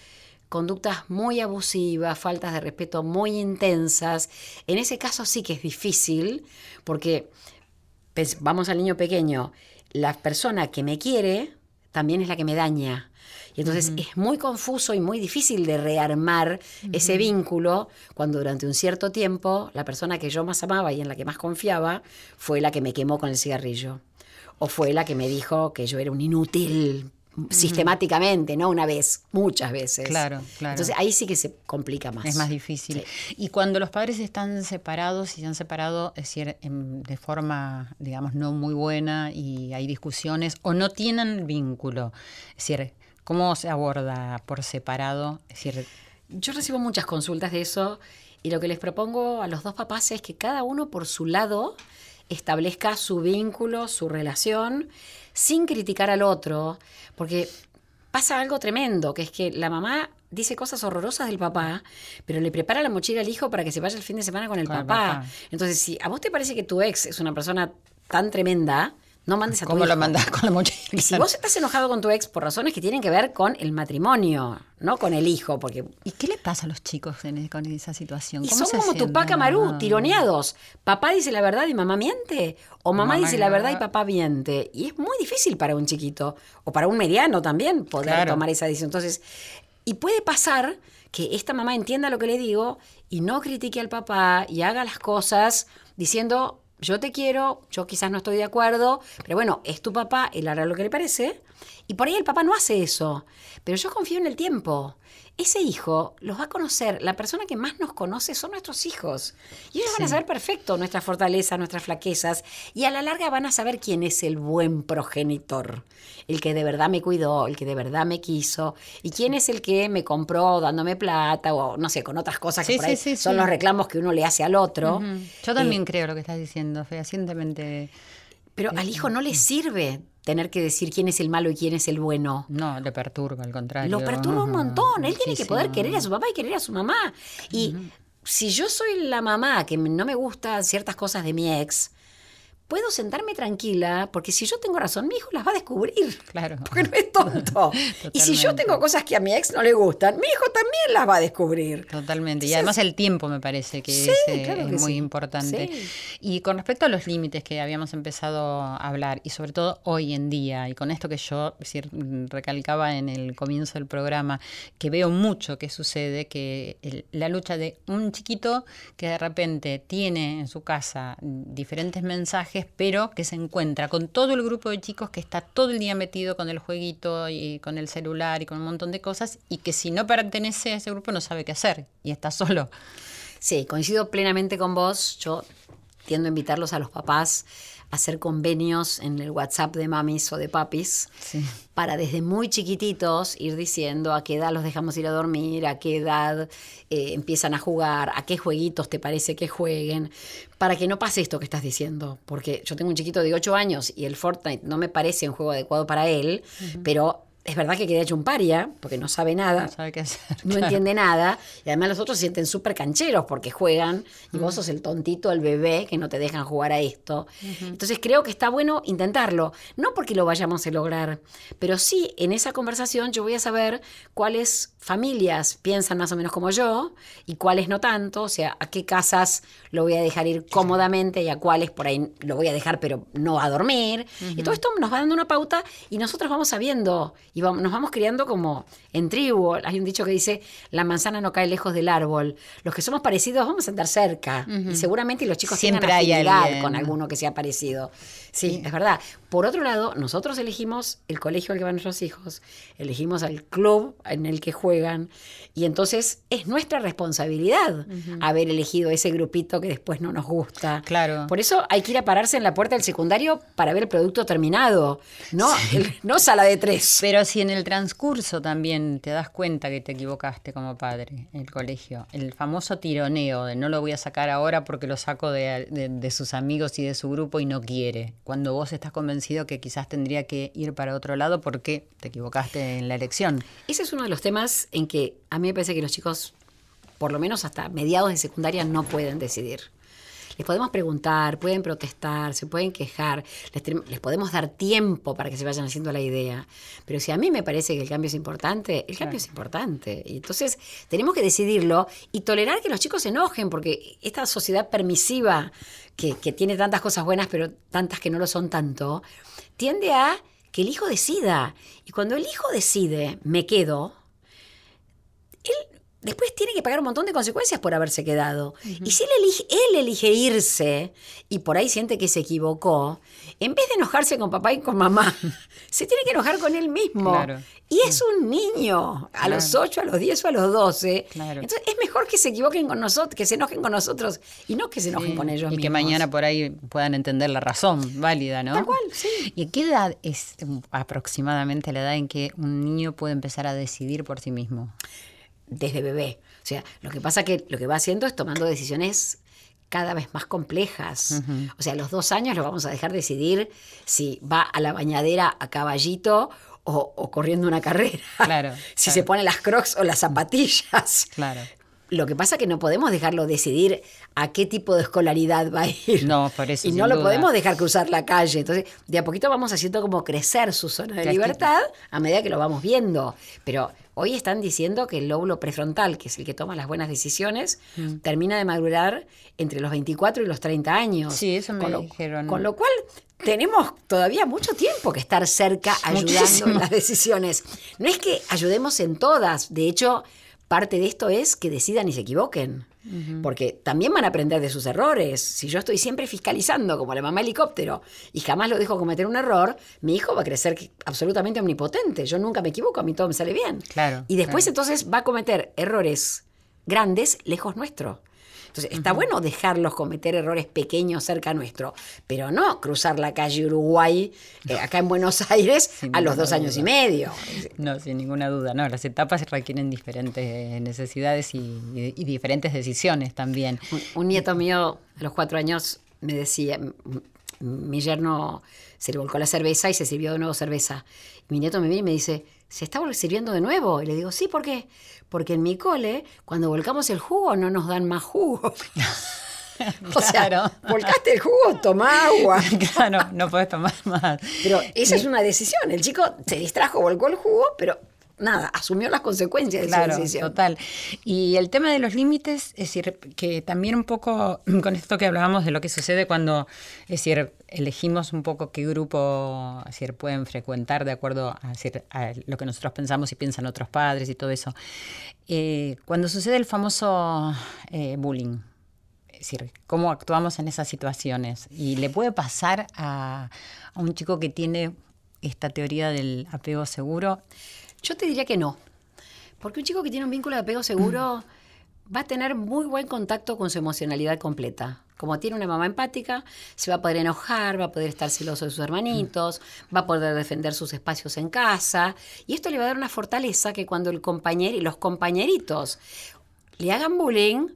conductas muy abusivas, faltas de respeto muy intensas. En ese caso sí que es difícil, porque pens- vamos al niño pequeño, la persona que me quiere también es la que me daña. Y entonces es muy confuso y muy difícil de rearmar ese vínculo cuando durante un cierto tiempo la persona que yo más amaba y en la que más confiaba fue la que me quemó con el cigarrillo. O fue la que me dijo que yo era un inútil sistemáticamente, no una vez, muchas veces. Claro, claro. Entonces ahí sí que se complica más. Es más difícil. Y cuando los padres están separados y se han separado, es decir, en- de forma, digamos, no muy buena y hay discusiones o no tienen vínculo, es decir, ¿cómo se aborda por separado? Es decir, Yo recibo muchas consultas de eso y lo que les propongo a los dos papás es que cada uno por su lado establezca su vínculo, su relación, sin criticar al otro, porque pasa algo tremendo, que es que la mamá dice cosas horrorosas del papá, pero le prepara la mochila al hijo para que se vaya el fin de semana con el Con el papá. Entonces, si a vos te parece que tu ex es una persona tan tremenda, no mandes a tu ¿cómo lo hijo. mandás con la mochila? Si vos estás enojado con tu ex por razones que tienen que ver con el matrimonio, no con el hijo, porque ¿Y qué le pasa a los chicos en- con esa situación? y ¿Cómo son se como? Tupac Amaru, Ah. tironeados. Papá dice la verdad y mamá miente. O mamá, Mamá dice la verdad y papá- papá miente. Y es muy difícil para un chiquito. O para un mediano también poder Claro. tomar esa decisión. Entonces, y puede pasar que esta mamá entienda lo que le digo y no critique al papá y haga las cosas diciendo, yo te quiero, yo quizás no estoy de acuerdo, pero bueno, es tu papá, él hará lo que le parece. Y por ahí el papá no hace eso. Pero yo confío en el tiempo. Ese hijo los va a conocer. La persona que más nos conoce son nuestros hijos. Y ellos van a saber perfecto nuestras fortalezas, nuestras flaquezas. Y a la larga van a saber quién es el buen progenitor. El que de verdad me cuidó, el que de verdad me quiso. Y quién es el que me compró dándome plata o no sé, con otras cosas que Sí, por ahí sí, sí, son los reclamos que uno le hace al otro. Yo también creo lo que estás diciendo, fehacientemente. Pero al hijo no le sirve tener que decir quién es el malo y quién es el bueno. No, le perturba, al contrario. Lo perturba un montón. Él tiene que poder querer a su papá y querer a su mamá. Y si yo soy la mamá que no me gustan ciertas cosas de mi ex, puedo sentarme tranquila, porque si yo tengo razón, mi hijo las va a descubrir. Claro. Porque no es tonto. y si yo tengo cosas que a mi ex no le gustan, mi hijo también las va a descubrir. Totalmente. Y además el tiempo me parece que Sí, es, eh, claro es que muy sí. importante. Sí. Y con respecto a los límites que habíamos empezado a hablar, y sobre todo hoy en día, y con esto que yo recalcaba en el comienzo del programa, que veo mucho que sucede, que el- la lucha de un chiquito que de repente tiene en su casa diferentes mensajes, pero que se encuentra con todo el grupo de chicos que está todo el día metido con el jueguito y con el celular y con un montón de cosas, y que si no pertenece a ese grupo no sabe qué hacer y está solo. Sí, coincido plenamente con vos. Yo tiendo a invitarlos a los papás hacer convenios en el WhatsApp de mamis o de papis Sí. para desde muy chiquititos ir diciendo a qué edad los dejamos ir a dormir, a qué edad eh, empiezan a jugar, a qué jueguitos te parece que jueguen, para que no pase esto que estás diciendo. Porque yo tengo un chiquito de 8 años y el Fortnite no me parece un juego adecuado para él, pero es verdad que queda hecho un paria, porque no sabe nada No sabe qué hacer. no claro. entiende nada y además los otros se sienten súper cancheros porque juegan y Mm. vos sos el tontito, el bebé que no te dejan jugar a esto. Entonces creo que está bueno intentarlo, no porque lo vayamos a lograr, pero sí en esa conversación yo voy a saber cuáles familias piensan más o menos como yo y cuáles no tanto, o sea, a qué casas lo voy a dejar ir cómodamente y a cuáles por ahí lo voy a dejar pero no a dormir. Y todo esto nos va dando una pauta y nosotros vamos sabiendo y vamos- nos vamos criando como en tribu. Hay un dicho que dice, la manzana no cae lejos del árbol. Los que somos parecidos vamos a andar cerca. Y seguramente los chicos Siempre hay alguien. con alguno que sea parecido. Sí, es verdad. Por otro lado, nosotros elegimos el colegio al que van nuestros hijos, elegimos el club en el que juegan y entonces es nuestra responsabilidad haber elegido ese grupito que después no nos gusta. Claro. Por eso hay que ir a pararse en la puerta del secundario para ver el producto terminado, no, el- no sala de tres. Pero si en el transcurso también te das cuenta que te equivocaste como padre en el colegio, el famoso tironeo de no lo voy a sacar ahora porque lo saco de, de- sus amigos y de su grupo y no quiere, cuando vos estás convencido que quizás tendría que ir para otro lado porque te equivocaste en la elección. Ese es uno de los temas en que a mí me parece que los chicos, por lo menos hasta mediados de secundaria, no pueden decidir. Les podemos preguntar, pueden protestar, se pueden quejar, les, les podemos dar tiempo para que se vayan haciendo la idea. Pero si a mí me parece que el cambio es importante, el cambio es importante. Y entonces tenemos que decidirlo y tolerar que los chicos se enojen, porque esta sociedad permisiva, que, que tiene tantas cosas buenas, pero tantas que no lo son tanto, tiende a que el hijo decida. Y cuando el hijo decide, me quedo, después tiene que pagar un montón de consecuencias por haberse quedado. Y si él elige, él elige irse y por ahí siente que se equivocó, en vez de enojarse con papá y con mamá, se tiene que enojar con él mismo. Claro. Y es un niño, a los 8, a los 10 o a los 12. Claro. Entonces es mejor que se equivoquen con nosotros, que se enojen con nosotros y no que se enojen Sí, con ellos y mismos. que mañana por ahí puedan entender la razón válida, ¿no? Tal cual, sí. ¿Y qué edad es um, aproximadamente la edad en que un niño puede empezar a decidir por sí mismo? Desde bebé. O sea, lo que pasa que lo que va haciendo es tomando decisiones cada vez más complejas. O sea, a los dos años lo vamos a dejar decidir si va a la bañadera a caballito o, o corriendo una carrera. Claro, si claro. se pone las crocs o las zapatillas. Claro. Lo que pasa es que no podemos dejarlo decidir a qué tipo de escolaridad va a ir. No, por eso, Y no lo duda. podemos dejar cruzar la calle. Entonces, de a poquito vamos haciendo como crecer su zona de libertad a medida que lo vamos viendo. Pero hoy están diciendo que el lóbulo prefrontal, que es el que toma las buenas decisiones, Mm. termina de madurar entre los 24 y los 30 años. Sí, eso me con lo, dijeron. Con lo cual, tenemos todavía mucho tiempo que estar cerca ayudando Muchísimo. en las decisiones. No es que ayudemos en todas. De hecho, parte de esto es que decidan y se equivoquen. Porque también van a aprender de sus errores. Si yo estoy siempre fiscalizando como la mamá helicóptero y jamás lo dejo cometer un error, mi hijo va a crecer absolutamente omnipotente. Yo nunca me equivoco, a mí todo me sale bien. Claro, Y después claro. entonces va a cometer errores grandes lejos nuestro. Entonces, está bueno dejarlos cometer errores pequeños cerca nuestro, pero no cruzar la calle Uruguay eh, acá en Buenos Aires Sin a los dos años y medio. No, sin ninguna duda. No, las etapas requieren diferentes necesidades y, y- y diferentes decisiones también. Un, un nieto mío a los cuatro años me decía, mi yerno se le volcó la cerveza y se sirvió de nuevo cerveza. Mi nieto me viene y me dice, ¿se está sirviendo de nuevo? Y le digo, sí, ¿por qué? Porque en mi cole, cuando volcamos el jugo, no nos dan más jugo. o sea, Claro. volcaste el jugo, toma agua. claro, no puedes tomar más. Pero esa es una decisión. El chico se distrajo, volcó el jugo, pero nada, asumió las consecuencias de Claro, su decisión. total. Y el tema de los límites, es decir, que también un poco con esto que hablábamos de lo que sucede cuando, es decir, elegimos un poco qué grupo, es decir, pueden frecuentar de acuerdo a, es decir, a lo que nosotros pensamos y piensan otros padres y todo eso. Eh, cuando sucede el famoso eh, bullying, es decir, cómo actuamos en esas situaciones. Y le puede pasar a, a un chico que tiene esta teoría del apego seguro. Yo te diría que no. Porque un chico que tiene un vínculo de apego seguro va a tener muy buen contacto con su emocionalidad completa. Como tiene una mamá empática, se va a poder enojar, va a poder estar celoso de sus hermanitos, va a poder defender sus espacios en casa. Y esto le va a dar una fortaleza que cuando el compañero y los compañeritos le hagan bullying,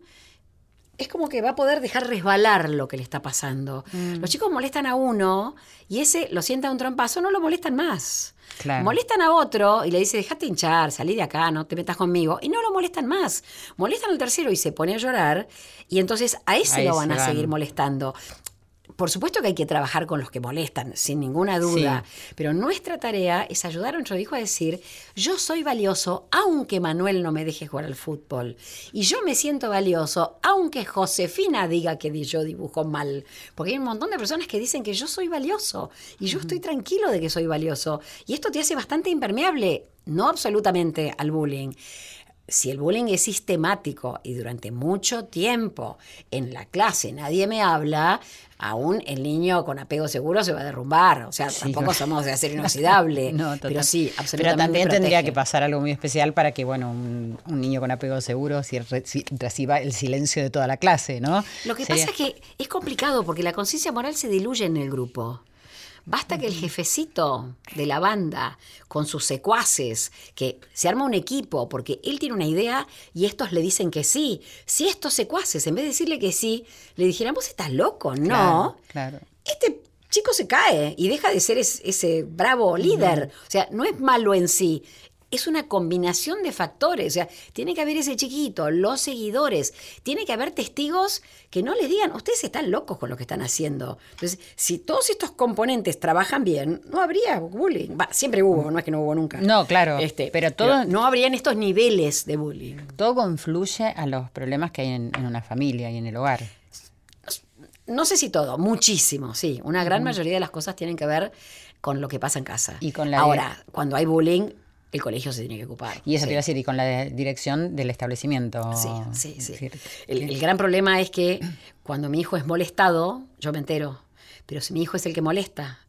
es como que va a poder dejar resbalar lo que le está pasando. Los chicos molestan a uno y ese lo sienta un trompazo, no lo molestan más. Claro. Molestan a otro y le dice, dejate hinchar, salí de acá, no te metas conmigo. Y no lo molestan más. Molestan al tercero y se pone a llorar y entonces a ese Ahí lo van a van. seguir molestando. Por supuesto que hay que trabajar con los que molestan, sin ninguna duda, pero nuestra tarea es ayudar a nuestro hijo a decir, yo soy valioso aunque Manuel no me deje jugar al fútbol. Y yo me siento valioso aunque Josefina diga que yo dibujo mal. Porque hay un montón de personas que dicen que yo soy valioso y yo estoy tranquilo de que soy valioso. Y esto te hace bastante impermeable, no absolutamente al bullying si el bullying es sistemático y durante mucho tiempo en la clase nadie me habla, aún el niño con apego seguro se va a derrumbar. O sea, Sí, tampoco no. somos de acero inoxidable. No, total. pero sí, Pero absolutamente. también tendría que pasar algo muy especial para que, bueno, un, un niño con apego seguro si re- si reciba el silencio de toda la clase, ¿no? Lo que Sería- pasa es que es complicado porque la conciencia moral se diluye en el grupo. Basta que el jefecito de la banda, con sus secuaces, que se arma un equipo porque él tiene una idea y estos le dicen que sí. Si estos secuaces, en vez de decirle que sí, le dijeran, vos estás loco, no. Claro, claro. este chico se cae y deja de ser es- ese bravo líder. O sea, no es malo en sí. Es una combinación de factores. O sea, tiene que haber ese chiquito, los seguidores, tiene que haber testigos que no les digan, ustedes están locos con lo que están haciendo. Entonces, si todos estos componentes trabajan bien, no habría bullying. Va, siempre hubo, no es que no hubo nunca. No, claro, Este, pero todo- no habrían estos niveles de bullying. Todo confluye a los problemas que hay en, en una familia y en el hogar. No sé si todo, muchísimo, sí. Una gran mayoría de las cosas tienen que ver con lo que pasa en casa. Y con la- Ahora, cuando hay bullying, el colegio se tiene que ocupar. Y eso Sí. te iba a decir, y con la dirección del establecimiento. Sí, sí, Es sí. decir, El, el gran problema es que cuando mi hijo es molestado, yo me entero. Pero si mi hijo es el que molesta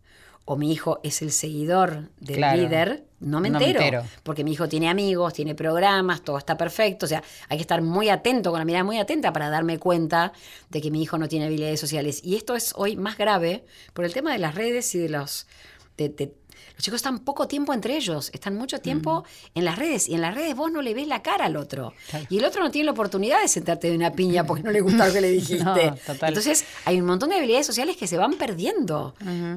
o mi hijo es el seguidor del Claro. líder, no me, No me entero, entero. Porque mi hijo tiene amigos, tiene programas, todo está perfecto. O sea, hay que estar muy atento, con la mirada muy atenta para darme cuenta de que mi hijo no tiene habilidades sociales. Y esto es hoy más grave por el tema de las redes y de los... de- de- los chicos están poco tiempo entre ellos, están mucho tiempo en las redes y en las redes vos no le ves la cara al otro. Y el otro no tiene la oportunidad de sentarte de una piña porque no le gusta lo que le dijiste. No. Entonces hay un montón de habilidades sociales que se van perdiendo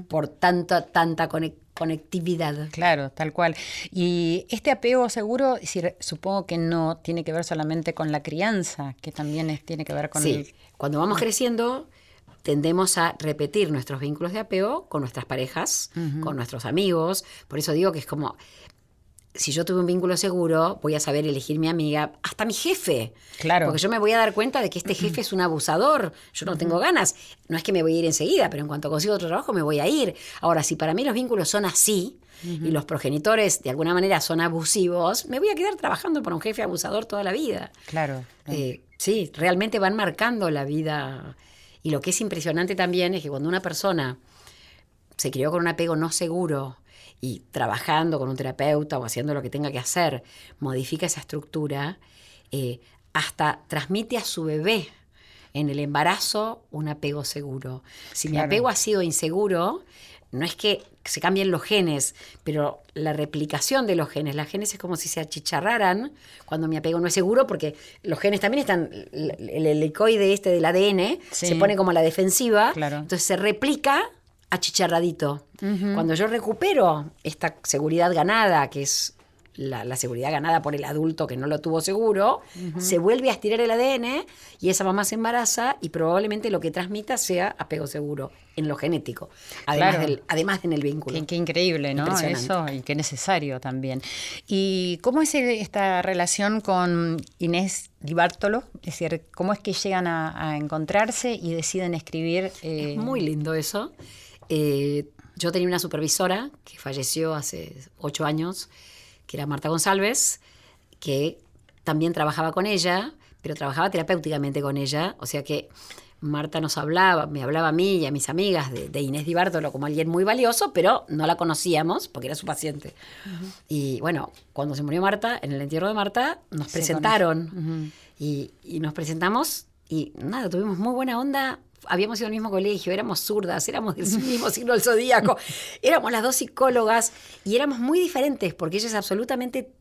por tanta, tanta conec- conectividad. Claro, tal cual. Y este apego seguro, supongo que no tiene que ver solamente con la crianza, que también es- tiene que ver con Sí, el... cuando vamos creciendo tendemos a repetir nuestros vínculos de apego con nuestras parejas, con nuestros amigos. Por eso digo que es como, si yo tuve un vínculo seguro, voy a saber elegir mi amiga, hasta mi jefe. Claro. Porque yo me voy a dar cuenta de que este jefe es un abusador. Yo no tengo ganas. No es que me voy a ir enseguida, pero en cuanto consigo otro trabajo me voy a ir. Ahora, si para mí los vínculos son así y los progenitores de alguna manera son abusivos, me voy a quedar trabajando para un jefe abusador toda la vida. Claro. Eh, sí, realmente van marcando la vida. Y lo que es impresionante también es que cuando una persona se crió con un apego no seguro y trabajando con un terapeuta o haciendo lo que tenga que hacer, modifica esa estructura, eh, hasta transmite a su bebé en el embarazo un apego seguro. Si mi apego ha sido inseguro, no es que se cambien los genes, pero la replicación de los genes, las genes es como si se achicharraran cuando mi apego no es seguro, porque los genes también están, el, el helicoide este del ADN Sí. se pone como a la defensiva, Claro. entonces se replica achicharradito. Cuando yo recupero esta seguridad ganada, que es la, la seguridad ganada por el adulto que no lo tuvo seguro, se vuelve a estirar el ADN y esa mamá se embaraza y probablemente lo que transmita sea apego seguro en lo genético, además, Claro. del, además en el vínculo. Qué, qué increíble, ¿no? Eso y qué necesario también. ¿Y cómo es esta relación con Inés Di Bartolo? Es decir, ¿cómo es que llegan a, a encontrarse y deciden escribir? eh, Es muy lindo eso. Eh, yo tenía una supervisora que falleció hace ocho años, que era Marta González, que también trabajaba con ella, pero trabajaba terapéuticamente con ella. O sea que Marta nos hablaba, me hablaba a mí y a mis amigas de, de Inés Di Bartolo como alguien muy valioso, pero no la conocíamos porque era su paciente. Y bueno, cuando se murió Marta, en el entierro de Marta, nos Se presentaron y, y nos presentamos y nada, tuvimos muy buena onda. Habíamos ido al mismo colegio, éramos zurdas, éramos del mismo signo del zodíaco, éramos las dos psicólogas y éramos muy diferentes porque ella es absolutamente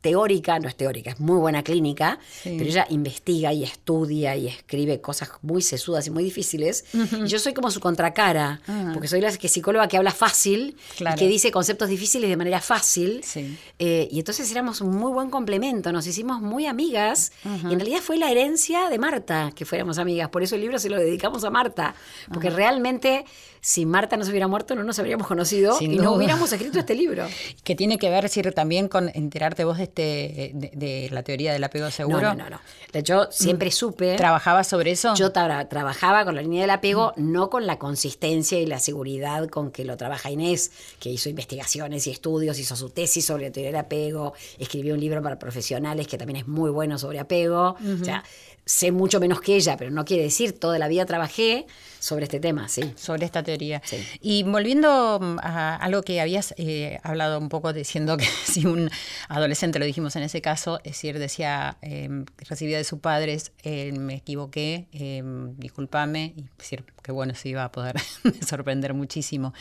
teórica, no es teórica, es muy buena clínica, Sí. pero ella investiga y estudia y escribe cosas muy sesudas y muy difíciles. Y yo soy como su contracara, Ah. porque soy la que psicóloga que habla fácil Claro. y que dice conceptos difíciles de manera fácil. Sí. Eh, y entonces éramos un muy buen complemento, nos hicimos muy amigas y en realidad fue la herencia de Marta que fuéramos amigas, por eso el libro se lo dedicamos a Marta, porque realmente si Marta no se hubiera muerto no nos habríamos conocido Sin y no hubiéramos escrito este libro. Que tiene que ver, también con enterarte vos de, este, de, de la teoría del apego seguro. No, no, no, no. De hecho, siempre supe... ¿Trabajabas sobre eso? Yo tra- trabajaba con la línea del apego, no con la consistencia y la seguridad con que lo trabaja Inés, que hizo investigaciones y estudios, hizo su tesis sobre la teoría del apego, escribió un libro para profesionales que también es muy bueno sobre apego. O sea, sé mucho menos que ella, pero no quiere decir, toda la vida trabajé sobre este tema, sí. sobre esta teoría. Sí. Y volviendo mm, a algo que habías eh, hablado un poco diciendo que si un adolescente, lo dijimos en ese caso, es decir, decía, eh, recibía de sus padres, eh, me equivoqué, eh, discúlpame, y decir, que bueno, se iba a poder sorprender muchísimo.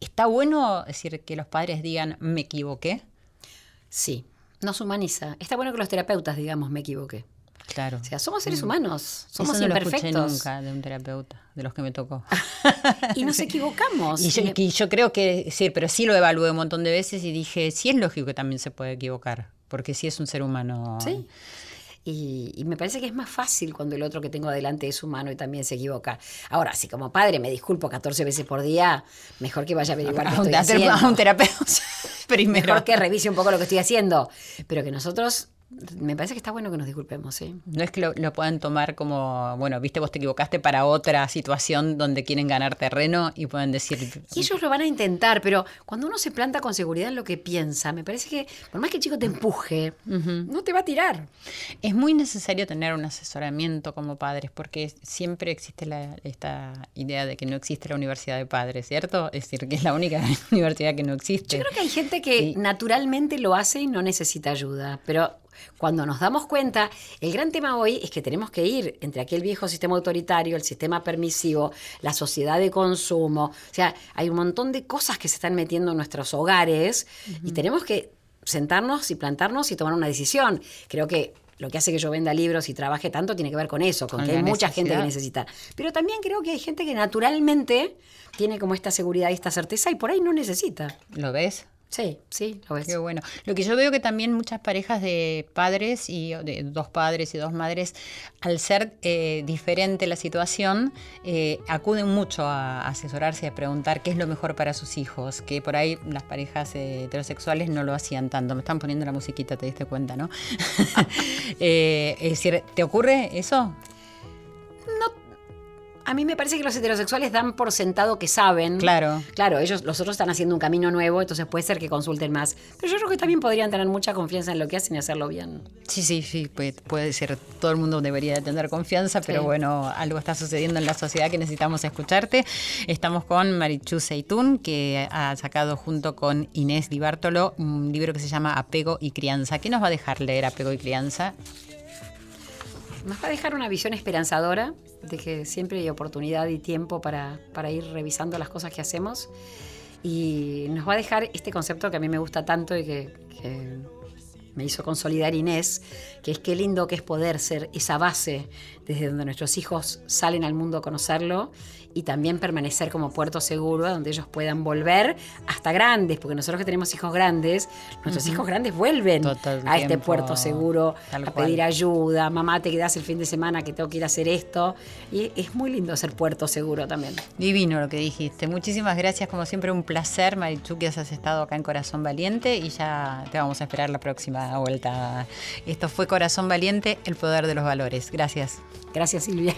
¿Está bueno decir que los padres digan, me equivoqué? Sí, nos humaniza. Está bueno que los terapeutas digamos, me equivoqué. Claro. O sea, somos seres humanos, somos Eso no lo escuché imperfectos. nunca de un terapeuta, de los que me tocó. Y nos equivocamos. Y yo, Y- y yo creo que sí, pero sí lo evalué un montón de veces y dije, sí es lógico que también se puede equivocar, porque sí es un ser humano. Sí. Y, y me parece que es más fácil cuando el otro que tengo adelante es humano y también se equivoca. Ahora, si como padre me disculpo 14 veces por día, mejor que vaya a averiguar qué estoy a haciendo. a un terapeuta primero. Mejor que revise un poco lo que estoy haciendo. Pero que nosotros, me parece que está bueno que nos disculpemos, ¿sí? No es que lo, lo puedan tomar como, bueno, viste, vos te equivocaste para otra situación donde quieren ganar terreno y pueden decir, Y ellos lo van a intentar, pero cuando uno se planta con seguridad en lo que piensa, me parece que por más que el chico te empuje, no te va a tirar. Es muy necesario tener un asesoramiento como padres, porque siempre existe la- esta idea de que no existe la universidad de padres, ¿cierto? Es decir, que es la única universidad que no existe. Yo creo que hay gente que Y- naturalmente lo hace y no necesita ayuda, pero cuando nos damos cuenta, el gran tema hoy es que tenemos que ir entre aquel viejo sistema autoritario, el sistema permisivo, la sociedad de consumo, o sea, hay un montón de cosas que se están metiendo en nuestros hogares y tenemos que sentarnos y plantarnos y tomar una decisión. Creo que lo que hace que yo venda libros y trabaje tanto tiene que ver con eso, con, Con que hay mucha gente que necesita. Pero también creo que hay gente que naturalmente tiene como esta seguridad y esta certeza y por ahí no necesita. ¿Lo ves? Sí, sí, lo ves. Qué bueno. Lo que yo veo que también muchas parejas de padres y de dos padres y dos madres, al ser eh, diferente la situación, eh, acuden mucho a asesorarse y a preguntar qué es lo mejor para sus hijos, que por ahí las parejas eh, heterosexuales no lo hacían tanto. Me están poniendo la musiquita, te diste cuenta, ¿no? Eh, es decir, ¿te ocurre eso? A mí me parece que los heterosexuales dan por sentado que saben. Claro. Claro, ellos, los otros están haciendo un camino nuevo, entonces puede ser que consulten más. Pero yo creo que también podrían tener mucha confianza en lo que hacen y hacerlo bien. Sí, sí, sí, puede, puede ser. Todo el mundo debería de tener confianza, pero Sí. bueno, algo está sucediendo en la sociedad que necesitamos escucharte. Estamos con Marichu Seitún, que ha sacado junto con Inés Di Bartolo un libro que se llama Apego y Crianza. ¿Qué nos va a dejar leer Apego y Crianza? Nos va a dejar una visión esperanzadora de que siempre hay oportunidad y tiempo para, para ir revisando las cosas que hacemos. Y nos va a dejar este concepto que a mí me gusta tanto y que, me hizo consolidar Inés, que es qué lindo que es poder ser esa base desde donde nuestros hijos salen al mundo a conocerlo y también permanecer como puerto seguro donde ellos puedan volver hasta grandes, porque nosotros que tenemos hijos grandes, nuestros hijos grandes vuelven a este tiempo, puerto seguro, a cual. pedir ayuda, mamá te quedas el fin de semana que tengo que ir a hacer esto. Y es muy lindo ser puerto seguro también. Divino lo que dijiste. Muchísimas gracias, como siempre, un placer, Marichu, que has estado acá en Corazón Valiente y ya te vamos a esperar la próxima vuelta. Esto fue Corazón Valiente, el poder de los valores. Gracias. Gracias Silvia.